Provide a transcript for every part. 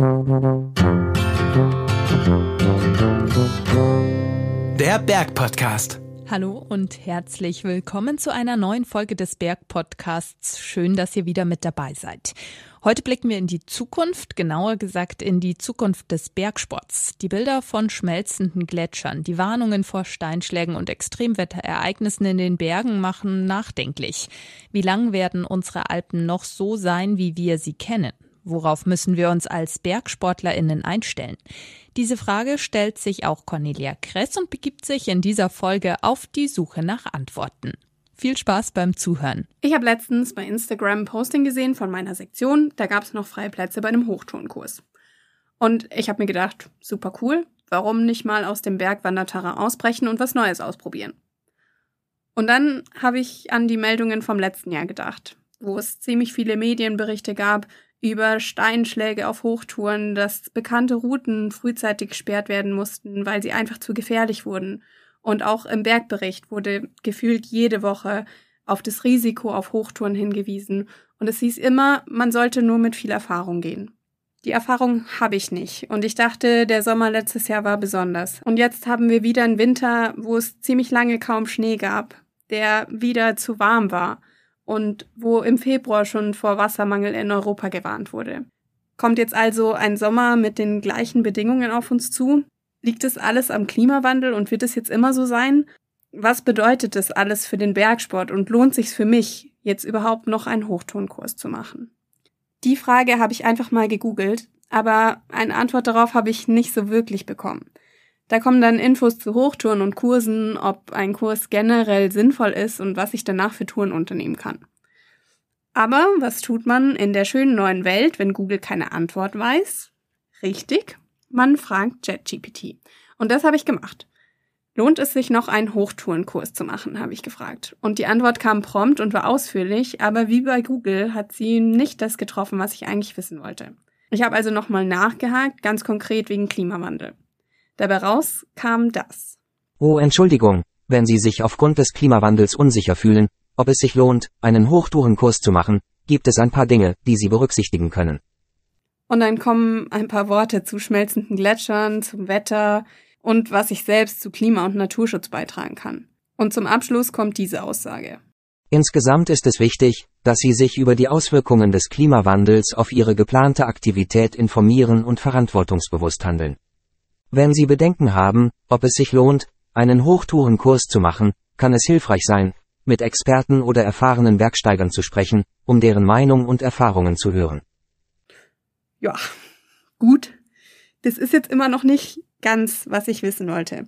Der Bergpodcast. Hallo und herzlich willkommen zu einer neuen Folge des Bergpodcasts. Schön, dass ihr wieder mit dabei seid. Heute blicken wir in die Zukunft, genauer gesagt in die Zukunft des Bergsports. Die Bilder von schmelzenden Gletschern, die Warnungen vor Steinschlägen und Extremwetterereignissen in den Bergen machen nachdenklich. Wie lang werden unsere Alpen noch so sein, wie wir sie kennen? Worauf müssen wir uns als BergsportlerInnen einstellen? Diese Frage stellt sich auch Cornelia Kress und begibt sich in dieser Folge auf die Suche nach Antworten. Viel Spaß beim Zuhören. Ich habe letztens bei Instagram ein Posting gesehen von meiner Sektion, da gab es noch freie Plätze bei einem Hochtourenkurs. Und ich habe mir gedacht, super cool, warum nicht mal aus dem Bergwanderterrain ausbrechen und was Neues ausprobieren? Und dann habe ich an die Meldungen vom letzten Jahr gedacht, wo es ziemlich viele Medienberichte gab über Steinschläge auf Hochtouren, dass bekannte Routen frühzeitig gesperrt werden mussten, weil sie einfach zu gefährlich wurden. Und auch im Bergbericht wurde gefühlt jede Woche auf das Risiko auf Hochtouren hingewiesen. Und es hieß immer, man sollte nur mit viel Erfahrung gehen. Die Erfahrung habe ich nicht. Und ich dachte, der Sommer letztes Jahr war besonders. Und jetzt haben wir wieder einen Winter, wo es ziemlich lange kaum Schnee gab, der wieder zu warm war und wo im Februar schon vor Wassermangel in Europa gewarnt wurde. Kommt jetzt also ein Sommer mit den gleichen Bedingungen auf uns zu? Liegt es alles am Klimawandel und wird es jetzt immer so sein? Was bedeutet das alles für den Bergsport und lohnt sich's für mich, jetzt überhaupt noch einen Hochtonkurs zu machen? Die Frage habe ich einfach mal gegoogelt, aber eine Antwort darauf habe ich nicht so wirklich bekommen. Da kommen dann Infos zu Hochtouren und Kursen, ob ein Kurs generell sinnvoll ist und was ich danach für Touren unternehmen kann. Aber was tut man in der schönen neuen Welt, wenn Google keine Antwort weiß? Richtig, man fragt JetGPT. Und das habe ich gemacht. Lohnt es sich noch einen Hochtourenkurs zu machen, habe ich gefragt. Und die Antwort kam prompt und war ausführlich, aber wie bei Google hat sie nicht das getroffen, was ich eigentlich wissen wollte. Ich habe also nochmal nachgehakt, ganz konkret wegen Klimawandel. Dabei raus kam das. Oh Entschuldigung, wenn Sie sich aufgrund des Klimawandels unsicher fühlen, ob es sich lohnt, einen Hochtourenkurs zu machen, gibt es ein paar Dinge, die Sie berücksichtigen können. Und dann kommen ein paar Worte zu schmelzenden Gletschern, zum Wetter und was ich selbst zu Klima- und Naturschutz beitragen kann. Und zum Abschluss kommt diese Aussage. Insgesamt ist es wichtig, dass Sie sich über die Auswirkungen des Klimawandels auf Ihre geplante Aktivität informieren und verantwortungsbewusst handeln. Wenn Sie Bedenken haben, ob es sich lohnt, einen Hochtourenkurs zu machen, kann es hilfreich sein, mit Experten oder erfahrenen Bergsteigern zu sprechen, um deren Meinung und Erfahrungen zu hören. Ja, gut. Das ist jetzt immer noch nicht ganz, was ich wissen wollte.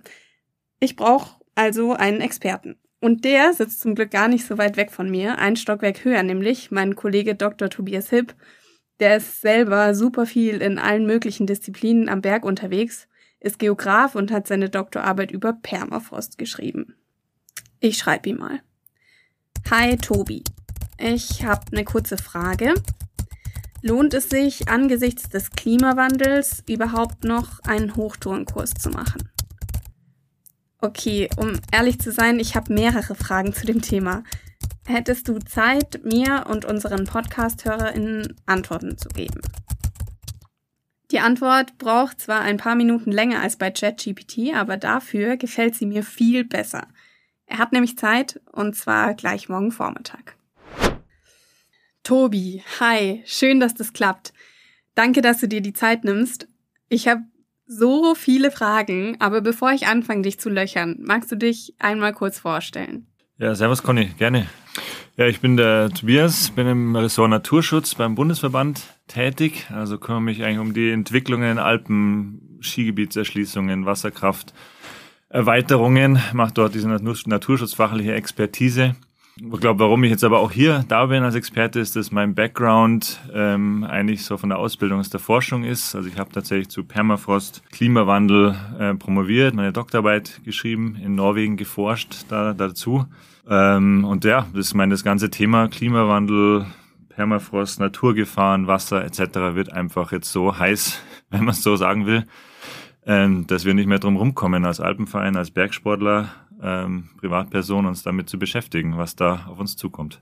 Ich brauche also einen Experten. Und der sitzt zum Glück gar nicht so weit weg von mir, ein Stockwerk höher nämlich, mein Kollege Dr. Tobias Hipp. Der ist selber super viel in allen möglichen Disziplinen am Berg unterwegs ist Geograf und hat seine Doktorarbeit über Permafrost geschrieben. Ich schreibe ihm mal. Hi Tobi, ich habe eine kurze Frage. Lohnt es sich angesichts des Klimawandels überhaupt noch einen Hochtourenkurs zu machen? Okay, um ehrlich zu sein, ich habe mehrere Fragen zu dem Thema. Hättest du Zeit, mir und unseren Podcast-HörerInnen Antworten zu geben? Die Antwort braucht zwar ein paar Minuten länger als bei ChatGPT, aber dafür gefällt sie mir viel besser. Er hat nämlich Zeit und zwar gleich morgen Vormittag. Tobi, hi, schön, dass das klappt. Danke, dass du dir die Zeit nimmst. Ich habe so viele Fragen, aber bevor ich anfange, dich zu löchern, magst du dich einmal kurz vorstellen? Ja, servus Conny, gerne. Ja, ich bin der Tobias, bin im Ressort Naturschutz beim Bundesverband tätig. Also kümmere mich eigentlich um die Entwicklungen in Alpen, Skigebietserschließungen, Wasserkraft, Erweiterungen, mache dort diese naturschutzfachliche Expertise. Ich glaube, warum ich jetzt aber auch hier da bin als Experte, ist, dass mein Background ähm, eigentlich so von der Ausbildung aus der Forschung ist. Also ich habe tatsächlich zu Permafrost, Klimawandel äh, promoviert, meine Doktorarbeit geschrieben, in Norwegen geforscht da, dazu. Ähm, und ja, das ist mein das ganze Thema Klimawandel, Permafrost, Naturgefahren, Wasser etc. wird einfach jetzt so heiß, wenn man es so sagen will, ähm, dass wir nicht mehr drum rumkommen als Alpenverein, als Bergsportler, ähm, Privatperson uns damit zu beschäftigen, was da auf uns zukommt.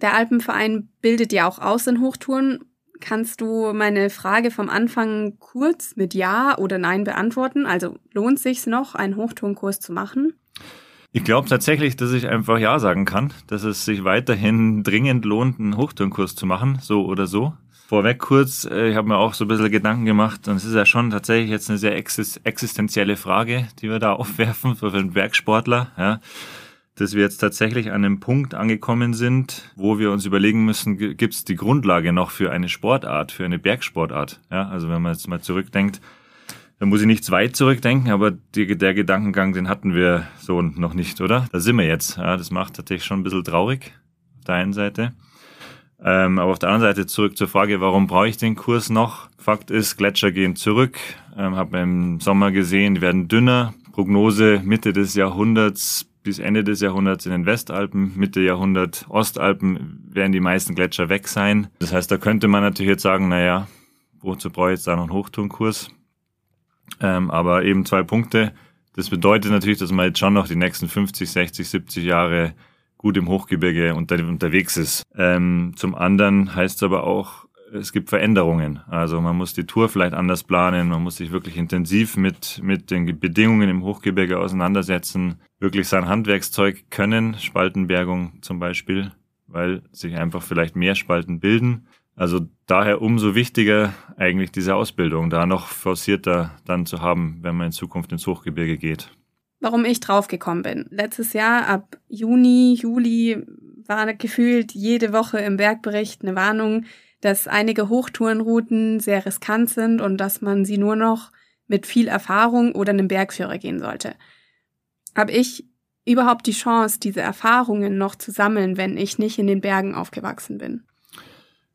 Der Alpenverein bildet ja auch aus in Hochtouren. Kannst du meine Frage vom Anfang kurz mit Ja oder Nein beantworten? Also lohnt sich's noch, einen Hochtonkurs zu machen? Ich glaube tatsächlich, dass ich einfach Ja sagen kann, dass es sich weiterhin dringend lohnt, einen Hochtonkurs zu machen, so oder so. Vorweg kurz, äh, ich habe mir auch so ein bisschen Gedanken gemacht und es ist ja schon tatsächlich jetzt eine sehr existenzielle Frage, die wir da aufwerfen für einen Bergsportler. Ja dass wir jetzt tatsächlich an einem Punkt angekommen sind, wo wir uns überlegen müssen, gibt es die Grundlage noch für eine Sportart, für eine Bergsportart? Ja, also wenn man jetzt mal zurückdenkt, dann muss ich nicht weit zurückdenken, aber die, der Gedankengang, den hatten wir so noch nicht, oder? Da sind wir jetzt. Ja, das macht tatsächlich schon ein bisschen traurig auf der einen Seite. Ähm, aber auf der anderen Seite zurück zur Frage, warum brauche ich den Kurs noch? Fakt ist, Gletscher gehen zurück. Ähm, Habe im Sommer gesehen, die werden dünner. Prognose Mitte des Jahrhunderts bis Ende des Jahrhunderts in den Westalpen, Mitte Jahrhundert Ostalpen werden die meisten Gletscher weg sein. Das heißt, da könnte man natürlich jetzt sagen, naja, wozu brauche ich jetzt da noch einen Hochtourenkurs? Ähm, aber eben zwei Punkte. Das bedeutet natürlich, dass man jetzt schon noch die nächsten 50, 60, 70 Jahre gut im Hochgebirge unter, unterwegs ist. Ähm, zum anderen heißt es aber auch, es gibt Veränderungen. Also man muss die Tour vielleicht anders planen, man muss sich wirklich intensiv mit, mit den Bedingungen im Hochgebirge auseinandersetzen, wirklich sein Handwerkszeug können, Spaltenbergung zum Beispiel, weil sich einfach vielleicht mehr Spalten bilden. Also daher umso wichtiger eigentlich diese Ausbildung, da noch forcierter dann zu haben, wenn man in Zukunft ins Hochgebirge geht. Warum ich draufgekommen bin. Letztes Jahr ab Juni, Juli war gefühlt jede Woche im Bergbericht eine Warnung, dass einige Hochtourenrouten sehr riskant sind und dass man sie nur noch mit viel Erfahrung oder einem Bergführer gehen sollte. Habe ich überhaupt die Chance, diese Erfahrungen noch zu sammeln, wenn ich nicht in den Bergen aufgewachsen bin?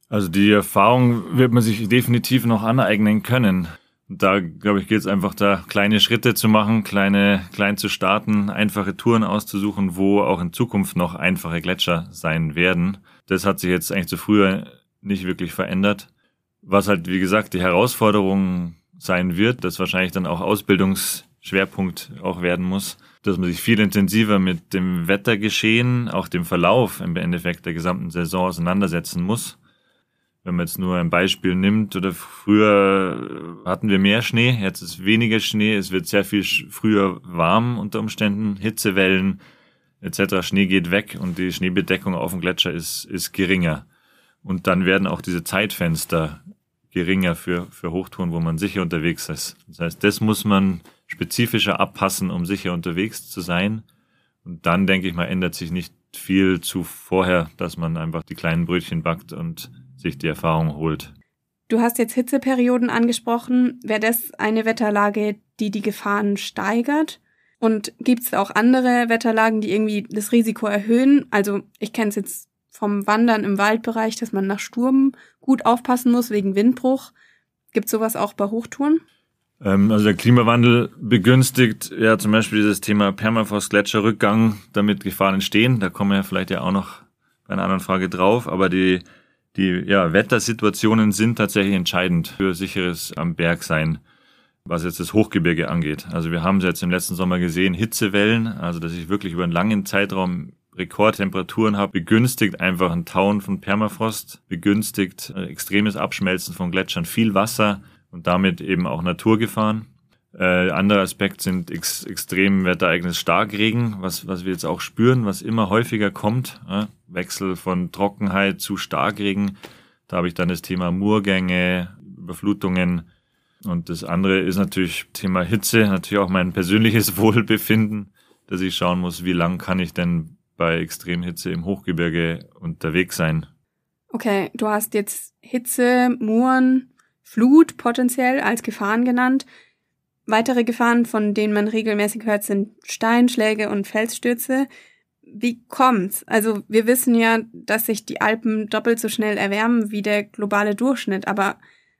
Also die Erfahrung wird man sich definitiv noch aneignen können. Da, glaube ich, geht es einfach da, kleine Schritte zu machen, kleine, klein zu starten, einfache Touren auszusuchen, wo auch in Zukunft noch einfache Gletscher sein werden. Das hat sich jetzt eigentlich zu früher nicht wirklich verändert. Was halt, wie gesagt, die Herausforderung sein wird, das wahrscheinlich dann auch Ausbildungsschwerpunkt auch werden muss, dass man sich viel intensiver mit dem Wettergeschehen, auch dem Verlauf im Endeffekt der gesamten Saison auseinandersetzen muss. Wenn man jetzt nur ein Beispiel nimmt, oder früher hatten wir mehr Schnee, jetzt ist weniger Schnee, es wird sehr viel früher warm unter Umständen, Hitzewellen etc. Schnee geht weg und die Schneebedeckung auf dem Gletscher ist, ist geringer. Und dann werden auch diese Zeitfenster geringer für, für Hochtouren, wo man sicher unterwegs ist. Das heißt, das muss man spezifischer abpassen, um sicher unterwegs zu sein. Und dann, denke ich mal, ändert sich nicht viel zu vorher, dass man einfach die kleinen Brötchen backt und sich die Erfahrung holt. Du hast jetzt Hitzeperioden angesprochen. Wäre das eine Wetterlage, die die Gefahren steigert? Und gibt es auch andere Wetterlagen, die irgendwie das Risiko erhöhen? Also ich kenne es jetzt vom Wandern im Waldbereich, dass man nach Sturm gut aufpassen muss wegen Windbruch. Gibt sowas auch bei Hochtouren? Ähm, also der Klimawandel begünstigt ja zum Beispiel dieses Thema Permafrost-Gletscherrückgang, damit Gefahren entstehen. Da kommen wir ja vielleicht ja auch noch bei einer anderen Frage drauf. Aber die, die ja, Wettersituationen sind tatsächlich entscheidend für sicheres am Berg sein, was jetzt das Hochgebirge angeht. Also wir haben es jetzt im letzten Sommer gesehen, Hitzewellen, also dass ich wirklich über einen langen Zeitraum Rekordtemperaturen habe, begünstigt einfach ein Tauen von Permafrost, begünstigt äh, extremes Abschmelzen von Gletschern, viel Wasser und damit eben auch Naturgefahren. Äh, anderer Aspekt sind ex extrem Wetterereignis Starkregen, was, was wir jetzt auch spüren, was immer häufiger kommt. Äh? Wechsel von Trockenheit zu Starkregen. Da habe ich dann das Thema Murgänge, Überflutungen. Und das andere ist natürlich Thema Hitze, natürlich auch mein persönliches Wohlbefinden, dass ich schauen muss, wie lang kann ich denn bei Extremhitze im Hochgebirge unterwegs sein. Okay, du hast jetzt Hitze, Muren, Flut potenziell als Gefahren genannt. Weitere Gefahren, von denen man regelmäßig hört, sind Steinschläge und Felsstürze. Wie kommt's? Also wir wissen ja, dass sich die Alpen doppelt so schnell erwärmen wie der globale Durchschnitt, aber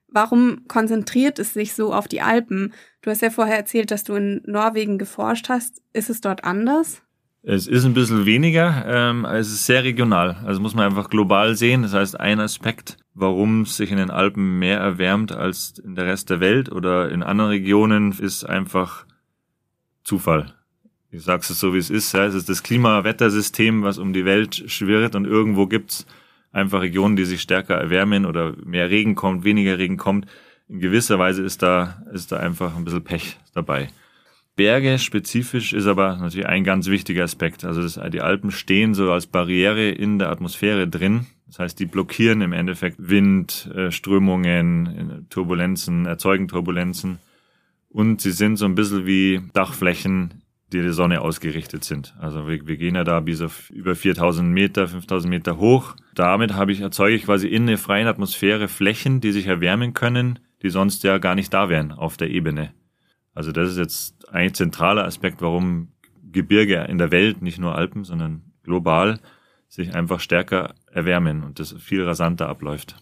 warum konzentriert es sich so auf die Alpen? Du hast ja vorher erzählt, dass du in Norwegen geforscht hast. Ist es dort anders? Es ist ein bisschen weniger, ähm, es ist sehr regional. Also muss man einfach global sehen. Das heißt, ein Aspekt, warum es sich in den Alpen mehr erwärmt als in der Rest der Welt oder in anderen Regionen, ist einfach Zufall. Ich sag's es so, wie es ist. Ja. Es ist das Klimawettersystem, was um die Welt schwirrt und irgendwo gibt's einfach Regionen, die sich stärker erwärmen oder mehr Regen kommt, weniger Regen kommt. In gewisser Weise ist da, ist da einfach ein bisschen Pech dabei. Berge spezifisch ist aber natürlich ein ganz wichtiger Aspekt. Also das, die Alpen stehen so als Barriere in der Atmosphäre drin. Das heißt, die blockieren im Endeffekt Wind, äh, Strömungen, Turbulenzen, erzeugen Turbulenzen. Und sie sind so ein bisschen wie Dachflächen, die der Sonne ausgerichtet sind. Also wir, wir gehen ja da bis auf über 4000 Meter, 5000 Meter hoch. Damit habe ich, erzeuge ich quasi in der freien Atmosphäre Flächen, die sich erwärmen können, die sonst ja gar nicht da wären auf der Ebene. Also das ist jetzt ein zentraler Aspekt, warum Gebirge in der Welt, nicht nur Alpen, sondern global, sich einfach stärker erwärmen und das viel rasanter abläuft.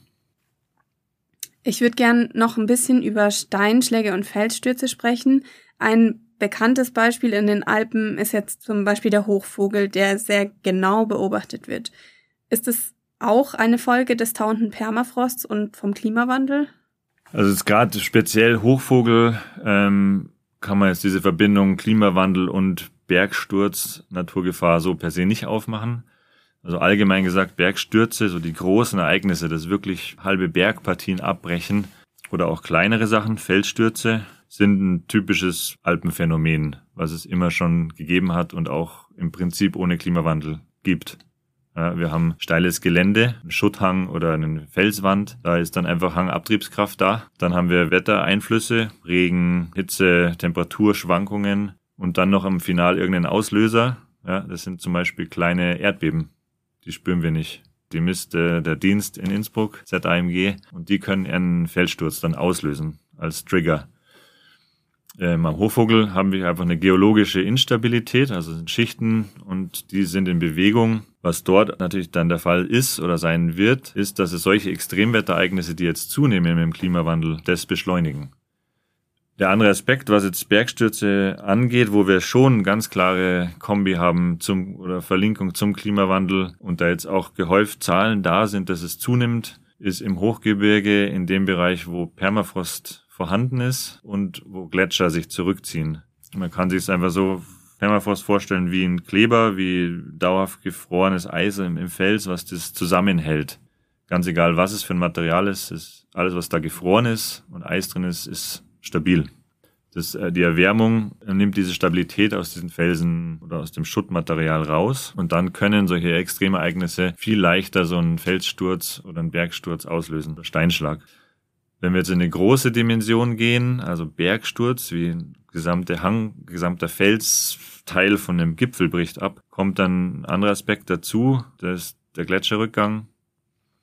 Ich würde gern noch ein bisschen über Steinschläge und Felsstürze sprechen. Ein bekanntes Beispiel in den Alpen ist jetzt zum Beispiel der Hochvogel, der sehr genau beobachtet wird. Ist es auch eine Folge des tauenden Permafrosts und vom Klimawandel? Also jetzt gerade speziell Hochvogel ähm, kann man jetzt diese Verbindung Klimawandel und Bergsturz, Naturgefahr so per se nicht aufmachen. Also allgemein gesagt, Bergstürze, so die großen Ereignisse, das wirklich halbe Bergpartien abbrechen oder auch kleinere Sachen, Felsstürze, sind ein typisches Alpenphänomen, was es immer schon gegeben hat und auch im Prinzip ohne Klimawandel gibt. Wir haben steiles Gelände, einen Schutthang oder eine Felswand. Da ist dann einfach Hangabtriebskraft da. Dann haben wir Wettereinflüsse, Regen, Hitze, Temperaturschwankungen und dann noch am Final irgendeinen Auslöser. Ja, das sind zum Beispiel kleine Erdbeben. Die spüren wir nicht. Die misst äh, der Dienst in Innsbruck, ZAMG, und die können einen Felssturz dann auslösen als Trigger. Ähm, am Hochvogel haben wir einfach eine geologische Instabilität, also Schichten und die sind in Bewegung. Was dort natürlich dann der Fall ist oder sein wird, ist, dass es solche Extremwetterereignisse, die jetzt zunehmen dem Klimawandel, das beschleunigen. Der andere Aspekt, was jetzt Bergstürze angeht, wo wir schon ganz klare Kombi haben zum oder Verlinkung zum Klimawandel und da jetzt auch gehäuft Zahlen da sind, dass es zunimmt, ist im Hochgebirge in dem Bereich, wo Permafrost vorhanden ist und wo Gletscher sich zurückziehen. Man kann sich es einfach so Permafrost vorstellen wie ein Kleber, wie dauerhaft gefrorenes Eis im, im Fels, was das zusammenhält. Ganz egal, was es für ein Material ist, ist alles, was da gefroren ist und Eis drin ist, ist stabil. Das, äh, die Erwärmung nimmt diese Stabilität aus diesen Felsen oder aus dem Schuttmaterial raus und dann können solche Extremereignisse viel leichter so einen Felssturz oder einen Bergsturz auslösen, Steinschlag. Wenn wir jetzt in eine große Dimension gehen, also Bergsturz, wie ein gesamter Hang, gesamter Felsteil von einem Gipfel bricht ab, kommt dann ein anderer Aspekt dazu, das ist der Gletscherrückgang.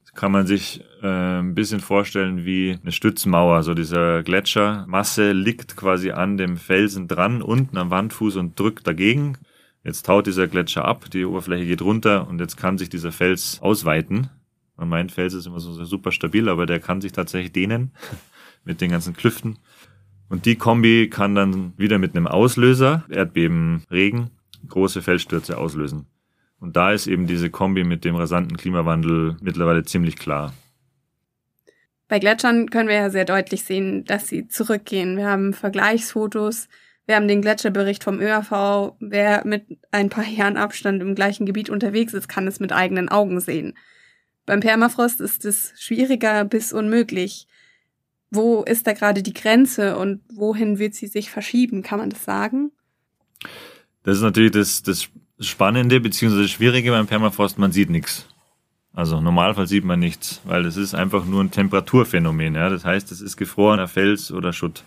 Das kann man sich äh, ein bisschen vorstellen wie eine Stützmauer. So dieser Gletschermasse liegt quasi an dem Felsen dran, unten am Wandfuß und drückt dagegen. Jetzt taut dieser Gletscher ab, die Oberfläche geht runter und jetzt kann sich dieser Fels ausweiten man meint, Fels ist immer so super stabil, aber der kann sich tatsächlich dehnen mit den ganzen Klüften. Und die Kombi kann dann wieder mit einem Auslöser, Erdbeben, Regen, große Felsstürze auslösen. Und da ist eben diese Kombi mit dem rasanten Klimawandel mittlerweile ziemlich klar. Bei Gletschern können wir ja sehr deutlich sehen, dass sie zurückgehen. Wir haben Vergleichsfotos, wir haben den Gletscherbericht vom ÖAV. Wer mit ein paar Jahren Abstand im gleichen Gebiet unterwegs ist, kann es mit eigenen Augen sehen. Beim Permafrost ist es schwieriger bis unmöglich. Wo ist da gerade die Grenze und wohin wird sie sich verschieben? Kann man das sagen? Das ist natürlich das, das Spannende bzw. Schwierige beim Permafrost, man sieht nichts. Also im Normalfall sieht man nichts, weil das ist einfach nur ein Temperaturphänomen. Ja? Das heißt, es ist gefrorener Fels oder Schutt.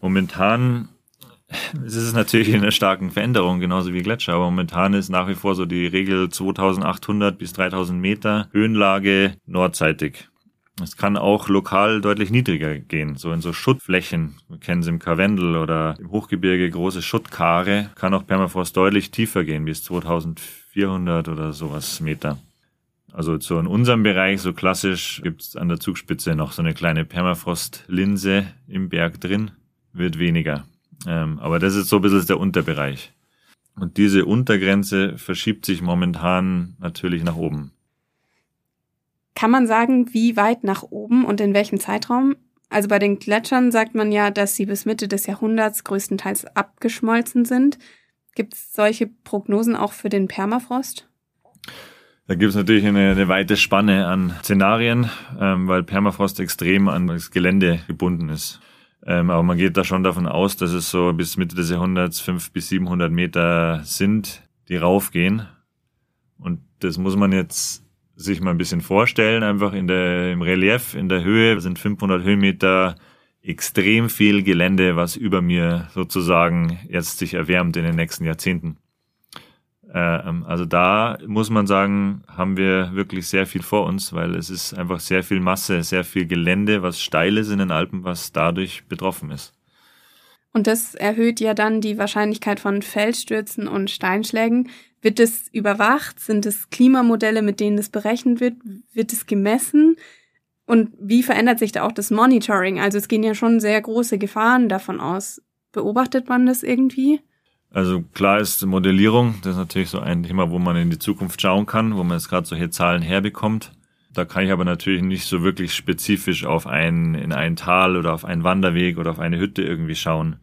Momentan es ist natürlich in einer starken Veränderung, genauso wie Gletscher. Aber momentan ist nach wie vor so die Regel 2800 bis 3000 Meter Höhenlage nordseitig. Es kann auch lokal deutlich niedriger gehen, so in so Schuttflächen. Wir kennen es im Karwendel oder im Hochgebirge große Schuttkare. Kann auch Permafrost deutlich tiefer gehen, bis 2400 oder sowas Meter. Also so in unserem Bereich, so klassisch, gibt es an der Zugspitze noch so eine kleine Permafrostlinse im Berg drin, wird weniger. Ähm, aber das ist so ein bisschen der Unterbereich. Und diese Untergrenze verschiebt sich momentan natürlich nach oben. Kann man sagen, wie weit nach oben und in welchem Zeitraum? Also bei den Gletschern sagt man ja, dass sie bis Mitte des Jahrhunderts größtenteils abgeschmolzen sind. Gibt es solche Prognosen auch für den Permafrost? Da gibt es natürlich eine, eine, weite Spanne an Szenarien, ähm, weil Permafrost extrem an das Gelände gebunden ist. Ähm, aber man geht da schon davon aus, dass es so bis Mitte des Jahrhunderts 500 bis 700 Meter sind, die raufgehen. Und das muss man jetzt sich mal ein bisschen vorstellen, einfach in der, im Relief, in der Höhe sind 500 Höhenmeter extrem viel Gelände, was über mir sozusagen jetzt sich erwärmt in den nächsten Jahrzehnten. Ähm, also da muss man sagen, haben wir wirklich sehr viel vor uns, weil es ist einfach sehr viel Masse, sehr viel Gelände, was steil ist in den Alpen, was dadurch betroffen ist. Und das erhöht ja dann die Wahrscheinlichkeit von Felsstürzen und Steinschlägen. Wird es überwacht? Sind es Klimamodelle, mit denen das berechnet wird? Wird es gemessen? Und wie verändert sich da auch das Monitoring? Also es gehen ja schon sehr große Gefahren davon aus. Beobachtet man das irgendwie? Also klar ist Modellierung, das ist natürlich so ein Thema, wo man in die Zukunft schauen kann, wo man jetzt gerade solche Zahlen herbekommt. Da kann ich aber natürlich nicht so wirklich spezifisch auf ein, in ein Tal oder auf einen Wanderweg oder auf eine Hütte irgendwie schauen.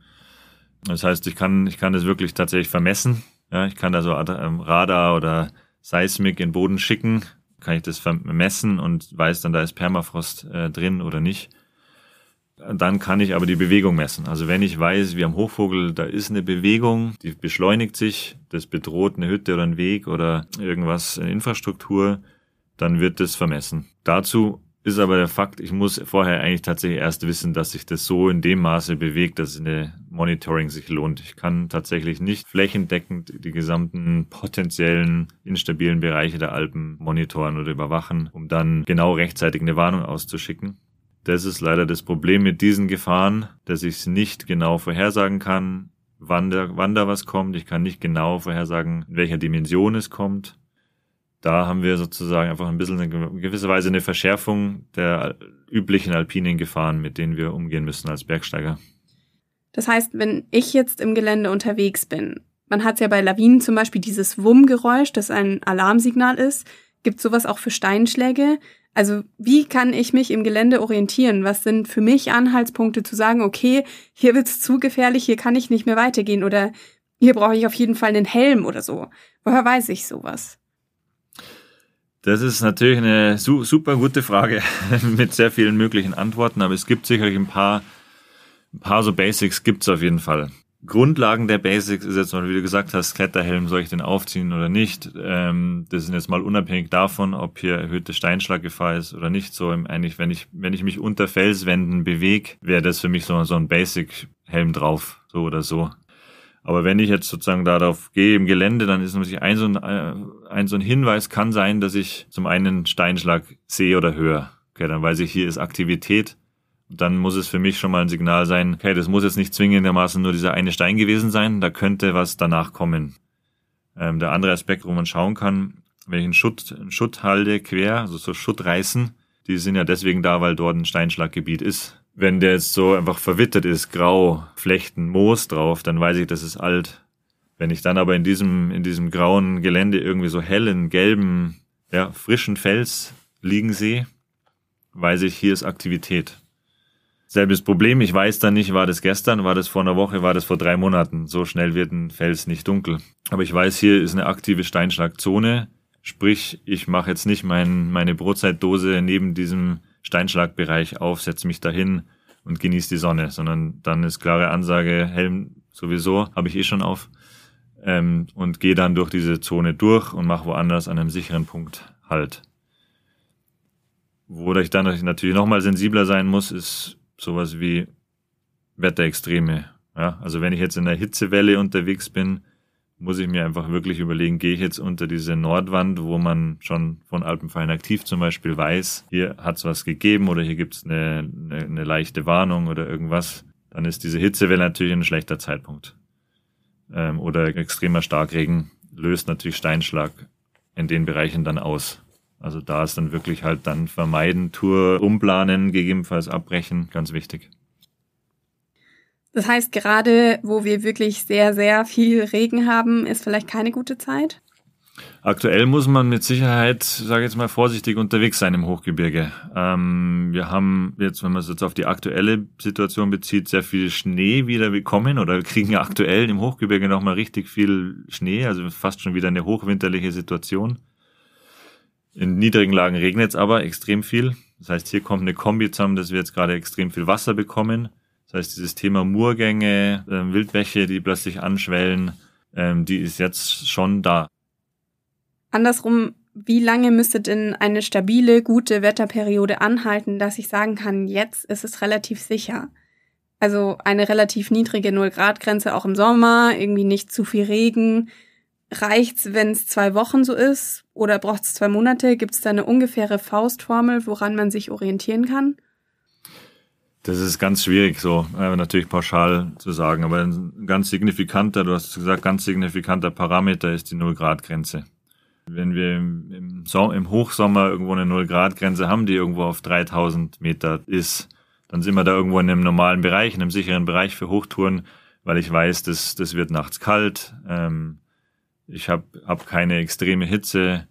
Das heißt, ich kann, ich kann das wirklich tatsächlich vermessen. Ja, ich kann da so ähm, Radar oder Seismik in den Boden schicken, kann ich das vermessen und weiß dann, da ist Permafrost äh, drin oder nicht. Dann kann ich aber die Bewegung messen. Also wenn ich weiß, wie am Hochvogel, da ist eine Bewegung, die beschleunigt sich, das bedroht eine Hütte oder einen Weg oder irgendwas, eine Infrastruktur, dann wird das vermessen. Dazu ist aber der Fakt, ich muss vorher eigentlich tatsächlich erst wissen, dass sich das so in dem Maße bewegt, dass eine Monitoring sich lohnt. Ich kann tatsächlich nicht flächendeckend die gesamten potenziellen instabilen Bereiche der Alpen monitoren oder überwachen, um dann genau rechtzeitig eine Warnung auszuschicken. Das ist leider das Problem mit diesen Gefahren, dass ich es nicht genau vorhersagen kann, wann da, wann da was kommt. Ich kann nicht genau vorhersagen, in welcher Dimension es kommt. Da haben wir sozusagen einfach ein bisschen eine gewisse Weise eine Verschärfung der üblichen alpinen Gefahren, mit denen wir umgehen müssen als Bergsteiger. Das heißt, wenn ich jetzt im Gelände unterwegs bin, man hat ja bei Lawinen zum Beispiel dieses Wummgeräusch, das ein Alarmsignal ist. Gibt sowas auch für Steinschläge? Also wie kann ich mich im Gelände orientieren? Was sind für mich Anhaltspunkte zu sagen, okay, hier wird's zu gefährlich, hier kann ich nicht mehr weitergehen oder hier brauche ich auf jeden Fall einen Helm oder so. Woher weiß ich sowas? Das ist natürlich eine super gute Frage mit sehr vielen möglichen Antworten, aber es gibt sicherlich ein paar, ein paar so Basics gibt's auf jeden Fall. Grundlagen der Basics ist jetzt mal, wie du gesagt hast, Kletterhelm, soll ich den aufziehen oder nicht? Ähm, das ist jetzt mal unabhängig davon, ob hier erhöhte Steinschlaggefahr ist oder nicht. So eigentlich, wenn ich, wenn ich mich unter Felswänden bewege, wäre das für mich so, so ein Basic-Helm drauf, so oder so. Aber wenn ich jetzt sozusagen darauf gehe im Gelände, dann ist natürlich ein so ein, äh, ein so ein Hinweis kann sein, dass ich zum einen Steinschlag sehe oder höre. Okay, dann weiß ich, hier ist Aktivität dann muss es für mich schon mal ein Signal sein, okay, das muss jetzt nicht zwingendermaßen nur dieser eine Stein gewesen sein, da könnte was danach kommen. Ähm, der andere Aspekt, wo man schauen kann, wenn ich einen Schutt, einen quer, also so Schuttreißen, die sind ja deswegen da, weil dort ein Steinschlaggebiet ist. Wenn der jetzt so einfach verwittert ist, grau, Flechten, Moos drauf, dann weiß ich, das ist alt. Wenn ich dann aber in diesem, in diesem grauen Gelände irgendwie so hellen, gelben, ja, frischen Fels liegen sehe, weiß ich, hier ist Aktivität. Selbes Problem, ich weiß dann nicht, war das gestern, war das vor einer Woche, war das vor drei Monaten. So schnell wird ein Fels nicht dunkel. Aber ich weiß, hier ist eine aktive Steinschlagzone. Sprich, ich mache jetzt nicht mein, meine Brotzeitdose neben diesem Steinschlagbereich auf, setze mich dahin und genieße die Sonne, sondern dann ist klare Ansage, Helm sowieso, habe ich eh schon auf. Ähm, und gehe dann durch diese Zone durch und mache woanders an einem sicheren Punkt Halt. Wo ich dann natürlich nochmal sensibler sein muss, ist sowas wie Wetterextreme. Ja, also wenn ich jetzt in der Hitzewelle unterwegs bin, muss ich mir einfach wirklich überlegen, gehe ich jetzt unter diese Nordwand, wo man schon von Alpenverein aktiv zum Beispiel weiß, hier hat es was gegeben oder hier gibt es eine, eine, eine leichte Warnung oder irgendwas, dann ist diese Hitzewelle natürlich ein schlechter Zeitpunkt. Ähm, oder extremer Starkregen löst natürlich Steinschlag in den Bereichen dann aus. Also da ist dann wirklich halt dann vermeiden, Tour umplanen, gegebenenfalls abbrechen, ganz wichtig. Das heißt, gerade wo wir wirklich sehr, sehr viel Regen haben, ist vielleicht keine gute Zeit? Aktuell muss man mit Sicherheit, sage ich jetzt mal, vorsichtig unterwegs sein im Hochgebirge. Ähm, wir haben jetzt, wenn man es jetzt auf die aktuelle Situation bezieht, sehr viel Schnee wieder bekommen oder kriegen ja aktuell im Hochgebirge nochmal richtig viel Schnee, also fast schon wieder eine hochwinterliche Situation. In niedrigen Lagen regnet es aber extrem viel. Das heißt, hier kommt eine Kombi zusammen, dass wir jetzt gerade extrem viel Wasser bekommen. Das heißt, dieses Thema Murgänge, äh, Wildbäche, die plötzlich anschwellen, ähm, die ist jetzt schon da. Andersrum, wie lange müsste denn eine stabile, gute Wetterperiode anhalten, dass ich sagen kann, jetzt ist es relativ sicher? Also eine relativ niedrige Null-Grad-Grenze auch im Sommer, irgendwie nicht zu viel Regen. Reicht's, wenn es zwei Wochen so ist? Oder braucht es zwei Monate? Gibt es da eine ungefähre Faustformel, woran man sich orientieren kann? Das ist ganz schwierig, so äh, natürlich pauschal zu sagen, aber ein ganz signifikanter, du hast gesagt, ganz signifikanter Parameter ist die Null-Grad-Grenze. Wenn wir im, so im, Hochsommer irgendwo eine Null-Grad-Grenze haben, die irgendwo auf 3000 Meter ist, dann sind wir da irgendwo in einem normalen Bereich, in einem sicheren Bereich für Hochtouren, weil ich weiß, das, das wird nachts kalt, ähm, ich habe hab keine extreme Hitze,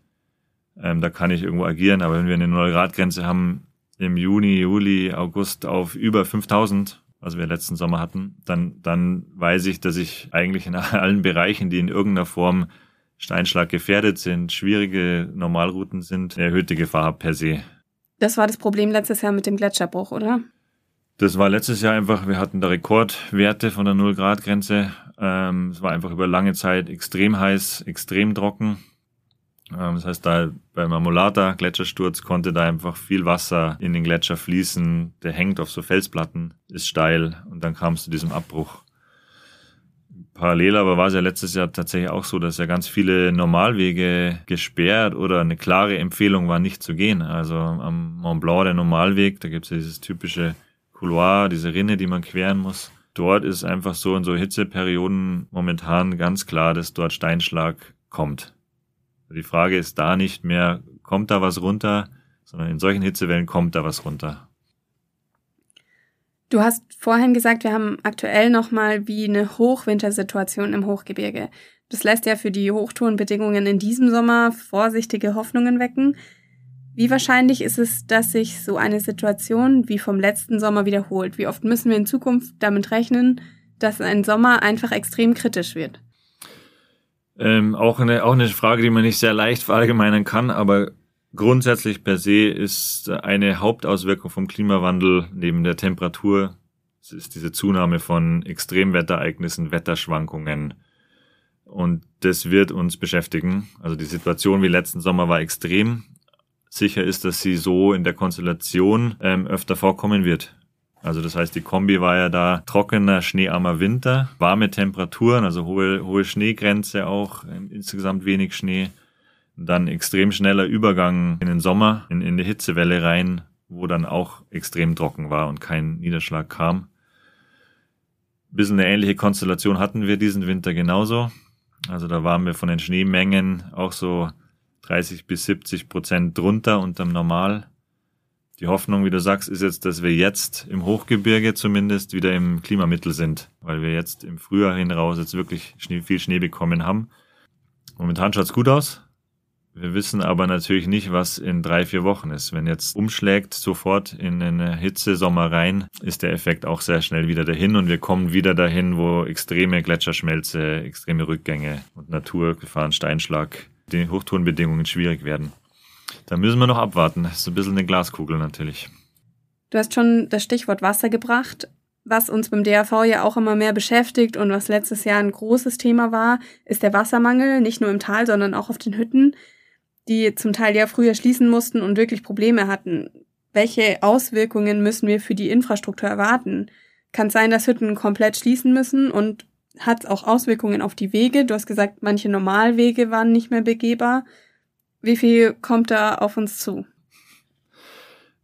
ähm, da kann ich irgendwo agieren, aber wenn wir eine Null-Grad-Grenze haben, im Juni, Juli, August auf über 5000, was wir letzten Sommer hatten, dann, dann weiß ich, dass ich eigentlich in allen Bereichen, die in irgendeiner Form Steinschlag gefährdet sind, schwierige Normalrouten sind, eine erhöhte Gefahr habe per se. Das war das Problem letztes Jahr mit dem Gletscherbruch, oder? Das war letztes Jahr einfach, wir hatten da Rekordwerte von der Null-Grad-Grenze. Ähm, es war einfach über lange Zeit extrem heiß, extrem trocken. Ähm, das heißt, da beim Marmolata Gletschersturz konnte da einfach viel Wasser in den Gletscher fließen. Der hängt auf so Felsplatten, ist steil und dann kam es zu diesem Abbruch. Parallel aber war es ja letztes Jahr tatsächlich auch so, dass ja ganz viele Normalwege gesperrt oder eine klare Empfehlung war, nicht zu gehen. Also am Mont Blanc, der Normalweg, da gibt es ja dieses typische Couloir, diese Rinne, die man queren muss. Dort ist einfach so in so Hitzeperioden momentan ganz klar, dass dort Steinschlag kommt. Die Frage ist da nicht mehr, kommt da was runter, sondern in solchen Hitzewellen kommt da was runter. Du hast vorhin gesagt, wir haben aktuell nochmal wie eine Hochwintersituation im Hochgebirge. Das lässt ja für die Hochtourenbedingungen in diesem Sommer vorsichtige Hoffnungen wecken. Wie wahrscheinlich ist es, dass sich so eine Situation wie vom letzten Sommer wiederholt? Wie oft müssen wir in Zukunft damit rechnen, dass ein Sommer einfach extrem kritisch wird? Ähm, auch, eine, auch eine Frage, die man nicht sehr leicht verallgemeinern kann, aber grundsätzlich per se ist eine Hauptauswirkung vom Klimawandel neben der Temperatur, es ist diese Zunahme von Extremwetterereignissen, Wetterschwankungen. Und das wird uns beschäftigen. Also die Situation wie letzten Sommer war extrem. Sicher ist, dass sie so in der Konstellation ähm, öfter vorkommen wird. Also das heißt, die Kombi war ja da trockener, schneearmer Winter, warme Temperaturen, also hohe, hohe Schneegrenze auch, insgesamt wenig Schnee. dann extrem schneller Übergang in den Sommer, in, in die Hitzewelle rein, wo dann auch extrem trocken war und kein Niederschlag kam. bisschen eine ähnliche Konstellation hatten wir diesen Winter genauso. Also da waren wir von den Schneemengen auch so 30 bis 70 Prozent drunter unterm Normal. Die Hoffnung, wie du sagst, ist jetzt, dass wir jetzt im Hochgebirge zumindest wieder im Klimamittel sind, weil wir jetzt im Frühjahr hinaus jetzt wirklich Schnee, viel Schnee bekommen haben. Momentan schaut's gut aus. Wir wissen aber natürlich nicht, was in drei, vier Wochen ist. Wenn jetzt umschlägt sofort in eine Hitzesommer rein, ist der Effekt auch sehr schnell wieder dahin und wir kommen wieder dahin, wo extreme Gletscherschmelze, extreme Rückgänge und Naturgefahren, Steinschlag, die Hochtourenbedingungen schwierig werden. Da müssen wir noch abwarten. Das ist ein bisschen eine Glaskugel natürlich. Du hast schon das Stichwort Wasser gebracht. Was uns beim DRV ja auch immer mehr beschäftigt und was letztes Jahr ein großes Thema war, ist der Wassermangel, nicht nur im Tal, sondern auch auf den Hütten, die zum Teil ja früher schließen mussten und wirklich Probleme hatten. Welche Auswirkungen müssen wir für die Infrastruktur erwarten? Kann es sein, dass Hütten komplett schließen müssen und hat es auch Auswirkungen auf die Wege? Du hast gesagt, manche Normalwege waren nicht mehr begehbar. Wie viel kommt da auf uns zu?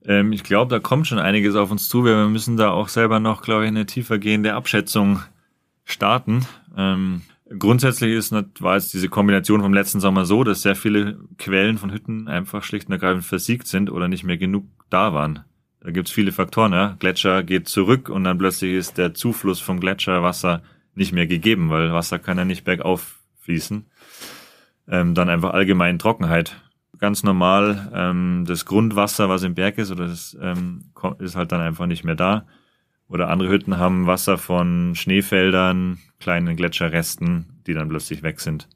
Ähm, ich glaube, da kommt schon einiges auf uns zu. Wir müssen da auch selber noch, glaube ich, eine tiefergehende Abschätzung starten. Ähm, grundsätzlich ist, war jetzt diese Kombination vom letzten Sommer so, dass sehr viele Quellen von Hütten einfach schlicht und ergreifend versiegt sind oder nicht mehr genug da waren. Da gibt's viele Faktoren. Ja? Gletscher geht zurück und dann plötzlich ist der Zufluss vom Gletscherwasser nicht mehr gegeben, weil Wasser kann ja nicht bergauf fließen ähm, dann einfach allgemein Trockenheit. Ganz normal, ähm, das Grundwasser, was im Berg ist, oder das ähm, ist halt dann einfach nicht mehr da. Oder andere Hütten haben Wasser von Schneefeldern, kleinen Gletscherresten, die dann plötzlich weg sind.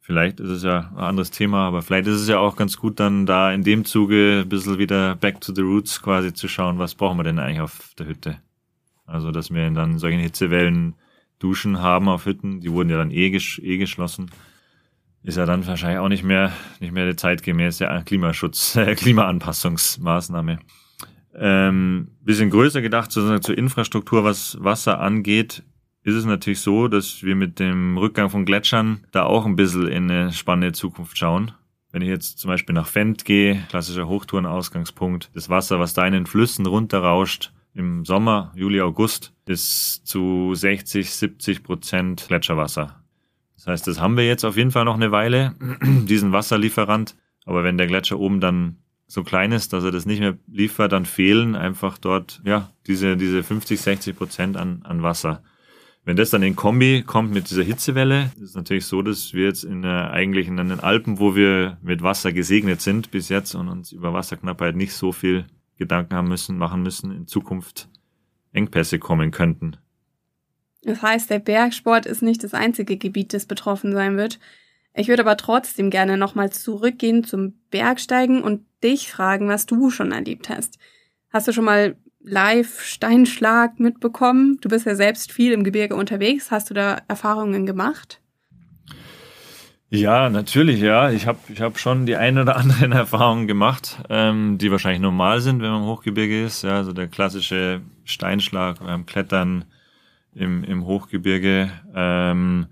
vielleicht ist es ja ein anderes Thema, aber vielleicht ist es ja auch ganz gut, dann da in dem Zuge ein bisschen wieder back to the roots quasi zu schauen, was brauchen wir denn eigentlich auf der Hütte. Also, dass wir dann solchen Hitzewellen Duschen haben auf Hütten, die wurden ja dann eh, eh geschlossen, ist ja dann wahrscheinlich auch nicht mehr, nicht mehr der zeitgemäße Klimaschutz, äh, Klimaanpassungsmaßnahme. Ähm, bisschen größer gedacht, sozusagen zur Infrastruktur, was Wasser angeht, ist es natürlich so, dass wir mit dem Rückgang von Gletschern da auch ein bisschen in eine spannende Zukunft schauen. Wenn ich jetzt zum Beispiel nach Fendt gehe, klassischer Hochtourenausgangspunkt, das Wasser, was da in den Flüssen runterrauscht, im Sommer, Juli, August, ist zu 60, 70 Prozent Gletscherwasser. Das heißt, das haben wir jetzt auf jeden Fall noch eine Weile, diesen Wasserlieferant. Aber wenn der Gletscher oben dann so klein ist, dass er das nicht mehr liefert, dann fehlen einfach dort, ja, diese, diese 50, 60 Prozent an, an Wasser. Wenn das dann in Kombi kommt mit dieser Hitzewelle, ist es natürlich so, dass wir jetzt in der, eigentlich in den Alpen, wo wir mit Wasser gesegnet sind bis jetzt und uns über Wasserknappheit nicht so viel Gedanken haben müssen, machen müssen, in Zukunft Engpässe kommen könnten. Das heißt, der Bergsport ist nicht das einzige Gebiet, das betroffen sein wird. Ich würde aber trotzdem gerne nochmal zurückgehen zum Bergsteigen und dich fragen, was du schon erlebt hast. Hast du schon mal live Steinschlag mitbekommen? Du bist ja selbst viel im Gebirge unterwegs. Hast du da Erfahrungen gemacht? Ja, natürlich, ja. Ich habe ich hab schon die ein oder anderen Erfahrungen gemacht, ähm, die wahrscheinlich normal sind, wenn man im Hochgebirge ist. Ja, also der klassische Steinschlag beim Klettern im, im Hochgebirge. Ähm,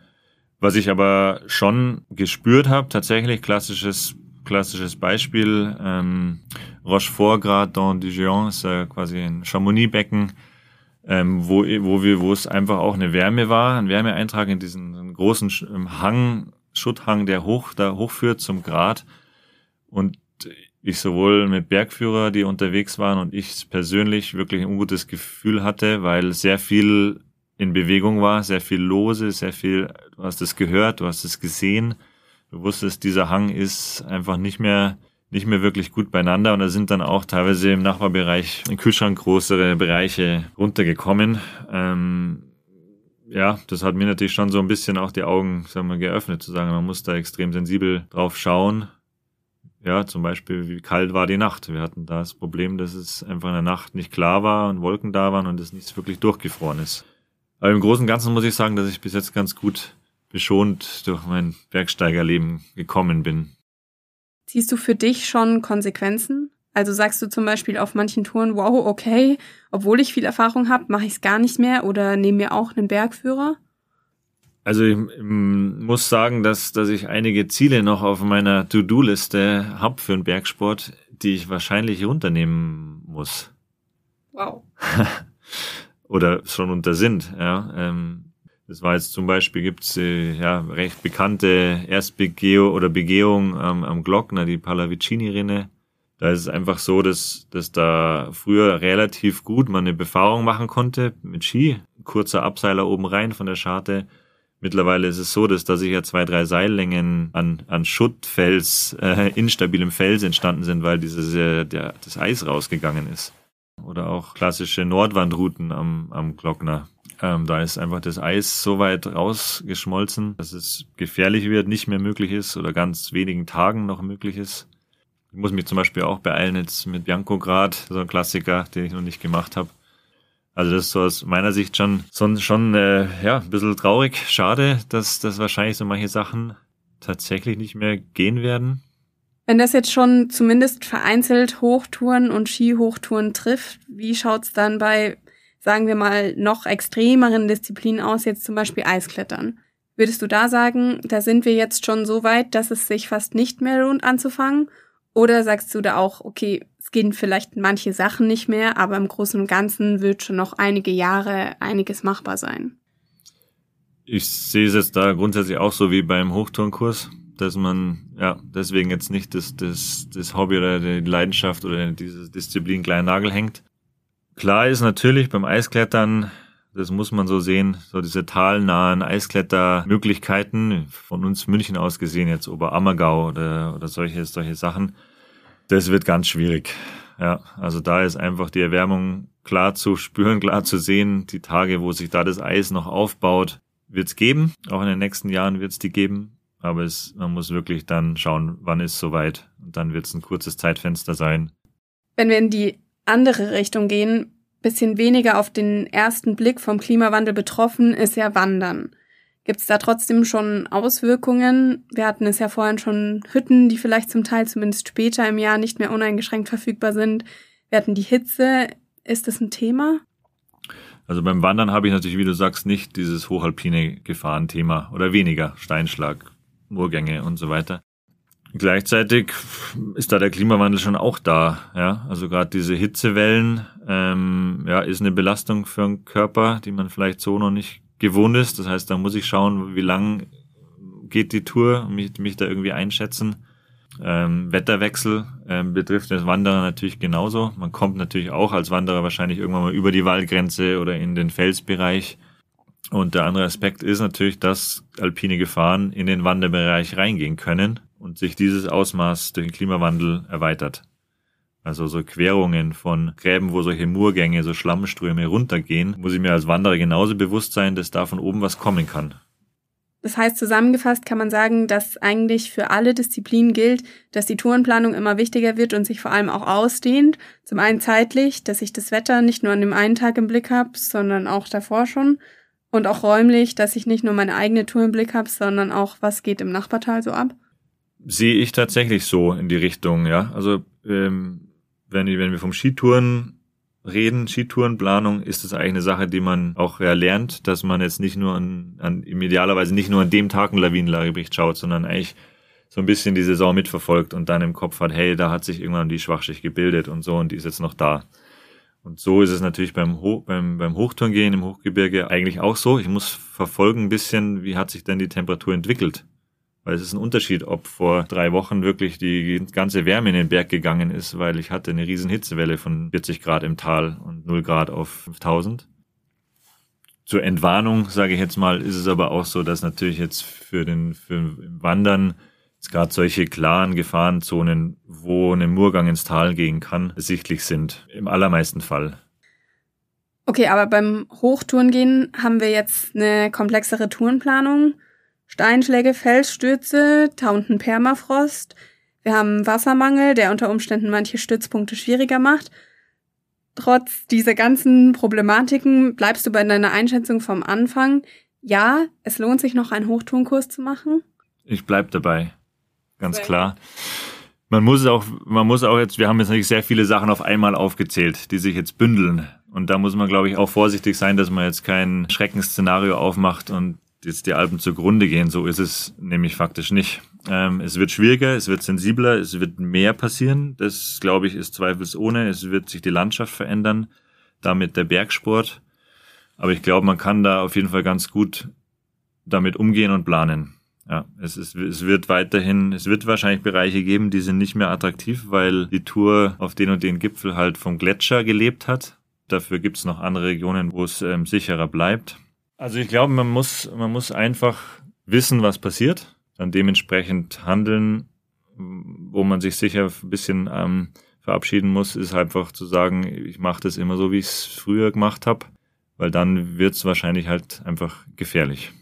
was ich aber schon gespürt habe, tatsächlich klassisches klassisches Beispiel. Ähm, Rochefort dans Géant ist äh, quasi ein Chamonix-Becken, ähm, wo, wo wir, wo es einfach auch eine Wärme war, ein Wärmeeintrag in diesen großen Hang, Schutthang, der hoch, da hochführt zum Grat. Und ich sowohl mit Bergführer, die unterwegs waren, und ich persönlich wirklich ein ungutes Gefühl hatte, weil sehr viel in Bewegung war, sehr viel lose, sehr viel, du hast es gehört, du hast es gesehen du wusstest, dieser Hang ist einfach nicht mehr nicht mehr wirklich gut beieinander und da sind dann auch teilweise im Nachbarbereich in Kühlschrank größere Bereiche runtergekommen. Ähm, ja, das hat mir natürlich schon so ein bisschen auch die Augen, sagen wir, geöffnet, zu sagen, man muss da extrem sensibel drauf schauen. Ja, zum Beispiel, wie kalt war die Nacht. Wir hatten da das Problem, dass es einfach in der Nacht nicht klar war und Wolken da waren und es nicht wirklich durchgefroren ist. Aber im Großen und Ganzen muss ich sagen, dass ich bis jetzt ganz gut beschont durch mein Bergsteigerleben gekommen bin. Siehst du für dich schon Konsequenzen? Also sagst du zum Beispiel auf manchen Touren, wow, okay, obwohl ich viel Erfahrung habe, mache ich es gar nicht mehr oder nehme mir auch einen Bergführer? Also ich, ich muss sagen, dass, dass ich einige Ziele noch auf meiner To-Do-Liste habe für den Bergsport, die ich wahrscheinlich runternehmen muss. Wow. oder schon unter sind, ja. Ähm, das war jetzt zum Beispiel gibt's äh, ja recht bekannte Erstbegehung oder Begehung ähm, am Glockner, die Pallavicini-Rinne. Da ist es einfach so, dass, dass da früher relativ gut man eine Befahrung machen konnte mit Ski. Kurzer Abseiler oben rein von der Scharte. Mittlerweile ist es so, dass da sicher zwei, drei Seillängen an, an Schuttfels, äh, instabilem Fels entstanden sind, weil dieses, äh, der, das Eis rausgegangen ist. Oder auch klassische Nordwandrouten am, am Glockner. Ähm, da ist einfach das Eis so weit rausgeschmolzen, dass es gefährlich wird, nicht mehr möglich ist oder ganz wenigen Tagen noch möglich ist. Ich muss mich zum Beispiel auch beeilen jetzt mit Bianco Grad, so ein Klassiker, den ich noch nicht gemacht habe. Also das ist so aus meiner Sicht schon, schon, schon äh, ja, ein bisschen traurig, schade, dass, dass wahrscheinlich so manche Sachen tatsächlich nicht mehr gehen werden. Wenn das jetzt schon zumindest vereinzelt Hochtouren und Skihochtouren trifft, wie schaut's dann bei sagen wir mal, noch extremeren Disziplinen aus, jetzt zum Beispiel Eisklettern. Würdest du da sagen, da sind wir jetzt schon so weit, dass es sich fast nicht mehr lohnt anzufangen? Oder sagst du da auch, okay, es gehen vielleicht manche Sachen nicht mehr, aber im Großen und Ganzen wird schon noch einige Jahre einiges machbar sein? Ich sehe es jetzt da grundsätzlich auch so wie beim Hochturnkurs, dass man ja deswegen jetzt nicht das, das, das Hobby oder die Leidenschaft oder diese Disziplin kleinen Nagel hängt, Klar ist natürlich beim Eisklettern, das muss man so sehen, so diese talnahen Eisklettermöglichkeiten, von uns München aus gesehen, jetzt Oberammergau oder, oder solche, solche Sachen, das wird ganz schwierig. Ja, also da ist einfach die Erwärmung klar zu spüren, klar zu sehen. Die Tage, wo sich da das Eis noch aufbaut, wird es geben. Auch in den nächsten Jahren wird es die geben. aber es, man muss wirklich dann schauen, wann ist soweit. Und dann wird es ein kurzes Zeitfenster sein. Wenn wir in die andere Richtung gehen, bisschen weniger auf den ersten Blick vom Klimawandel betroffen ist ja Wandern. Gibt es da trotzdem schon Auswirkungen? Wir hatten es ja vorhin schon Hütten, die vielleicht zum Teil zumindest später im Jahr nicht mehr uneingeschränkt verfügbar sind. Wir hatten die Hitze. Ist das ein Thema? Also beim Wandern habe ich natürlich, wie du sagst, nicht dieses hochalpine Gefahrenthema oder weniger Steinschlag, Moorgänge und so weiter. Gleichzeitig ist da der Klimawandel schon auch da. Ja? Also gerade diese Hitzewellen ähm, ja, ist eine Belastung für den Körper, die man vielleicht so noch nicht gewohnt ist. Das heißt, da muss ich schauen, wie lang geht die Tour mich, mich da irgendwie einschätzen. Ähm, Wetterwechsel ähm, betrifft das Wanderer natürlich genauso. Man kommt natürlich auch als Wanderer wahrscheinlich irgendwann mal über die Waldgrenze oder in den Felsbereich. Und der andere Aspekt ist natürlich, dass alpine Gefahren in den Wanderbereich reingehen können und sich dieses Ausmaß durch den Klimawandel erweitert. Also so Querungen von Gräben, wo solche Murgänge, so Schlammströme runtergehen, muss ich mir als Wanderer genauso bewusst sein, dass da von oben was kommen kann. Das heißt, zusammengefasst kann man sagen, dass eigentlich für alle Disziplinen gilt, dass die Tourenplanung immer wichtiger wird und sich vor allem auch ausdehnt. Zum einen zeitlich, dass ich das Wetter nicht nur an dem einen Tag im Blick habe, sondern auch davor schon. Und auch räumlich, dass ich nicht nur meine eigene Tour im Blick habe, sondern auch, was geht im Nachbartal so ab sehe ich tatsächlich so in die Richtung, ja. Also ähm, wenn, wenn wir vom Skitouren reden, Skitourenplanung, ist es eigentlich eine Sache, die man auch ja, lernt, dass man jetzt nicht nur an, an idealerweise nicht nur an dem Tag ein Lawinenlagebericht schaut, sondern eigentlich so ein bisschen die Saison mitverfolgt und dann im Kopf hat, hey, da hat sich irgendwann die Schwachschicht gebildet und so und die ist jetzt noch da. Und so ist es natürlich beim, Ho beim, beim Hochtourengehen im Hochgebirge eigentlich auch so. Ich muss verfolgen ein bisschen, wie hat sich denn die Temperatur entwickelt weil es ist ein Unterschied, ob vor drei Wochen wirklich die ganze Wärme in den Berg gegangen ist, weil ich hatte eine riesen Hitzewelle von 40 Grad im Tal und 0 Grad auf 5000. Zur Entwarnung, sage ich jetzt mal, ist es aber auch so, dass natürlich jetzt für den für Wandern gerade solche klaren Gefahrenzonen, wo ein Murgang ins Tal gehen kann, ersichtlich sind. Im allermeisten Fall. Okay, aber beim Hochtourengehen haben wir jetzt eine komplexere Tourenplanung. Steinschläge, Felsstürze, tauenden Permafrost. Wir haben Wassermangel, der unter Umständen manche Stützpunkte schwieriger macht. Trotz dieser ganzen Problematiken bleibst du bei deiner Einschätzung vom Anfang. Ja, es lohnt sich noch einen Hochtonkurs zu machen. Ich bleib dabei. Ganz klar. Man muss auch, man muss auch jetzt, wir haben jetzt natürlich sehr viele Sachen auf einmal aufgezählt, die sich jetzt bündeln. Und da muss man, glaube ich, auch vorsichtig sein, dass man jetzt kein Schreckensszenario aufmacht und jetzt die Alpen zugrunde gehen. So ist es nämlich faktisch nicht. Ähm, es wird schwieriger, es wird sensibler, es wird mehr passieren. Das, glaube ich, ist zweifelsohne. Es wird sich die Landschaft verändern, damit der Bergsport. Aber ich glaube, man kann da auf jeden Fall ganz gut damit umgehen und planen. Ja, es, ist, es wird weiterhin, es wird wahrscheinlich Bereiche geben, die sind nicht mehr attraktiv, weil die Tour auf den und den Gipfel halt vom Gletscher gelebt hat. Dafür gibt es noch andere Regionen, wo es ähm, sicherer bleibt. Also ich glaube, man muss, man muss einfach wissen, was passiert, dann dementsprechend handeln, wo man sich sicher ein bisschen ähm, verabschieden muss, ist einfach zu sagen, ich mache das immer so, wie ich es früher gemacht habe, weil dann wird es wahrscheinlich halt einfach gefährlich.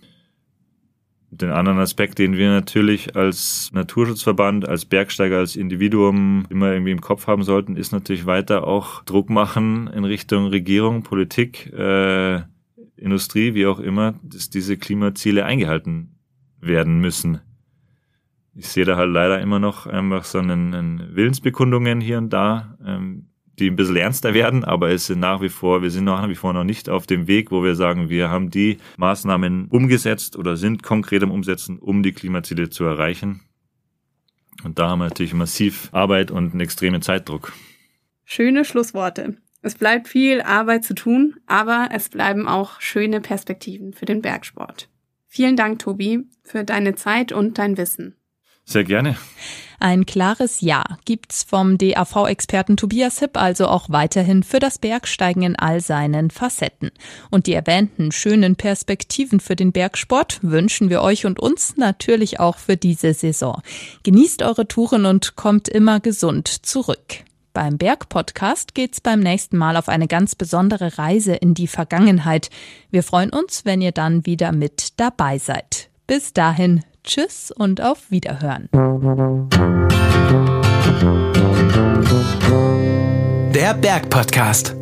Den anderen Aspekt, den wir natürlich als Naturschutzverband, als Bergsteiger, als Individuum immer irgendwie im Kopf haben sollten, ist natürlich weiter auch Druck machen in Richtung Regierung, Politik, äh, Industrie, wie auch immer, dass diese Klimaziele eingehalten werden müssen. Ich sehe da halt leider immer noch einfach so einen, einen Willensbekundungen hier und da, ähm, die ein bisschen ernster werden, aber es sind nach wie vor, wir sind nach wie vor noch nicht auf dem Weg, wo wir sagen, wir haben die Maßnahmen umgesetzt oder sind konkret am Umsetzen, um die Klimaziele zu erreichen. Und da haben wir natürlich massiv Arbeit und einen extremen Zeitdruck. Schöne Schlussworte. Es bleibt viel Arbeit zu tun, aber es bleiben auch schöne Perspektiven für den Bergsport. Vielen Dank, Tobi, für deine Zeit und dein Wissen. Sehr gerne. Ein klares Ja gibt's vom DAV-Experten Tobias Hipp also auch weiterhin für das Bergsteigen in all seinen Facetten. Und die erwähnten schönen Perspektiven für den Bergsport wünschen wir euch und uns natürlich auch für diese Saison. Genießt eure Touren und kommt immer gesund zurück. Beim Berg-Podcast geht's beim nächsten Mal auf eine ganz besondere Reise in die Vergangenheit. Wir freuen uns, wenn ihr dann wieder mit dabei seid. Bis dahin, Tschüss und auf Wiederhören. Der Berg Podcast.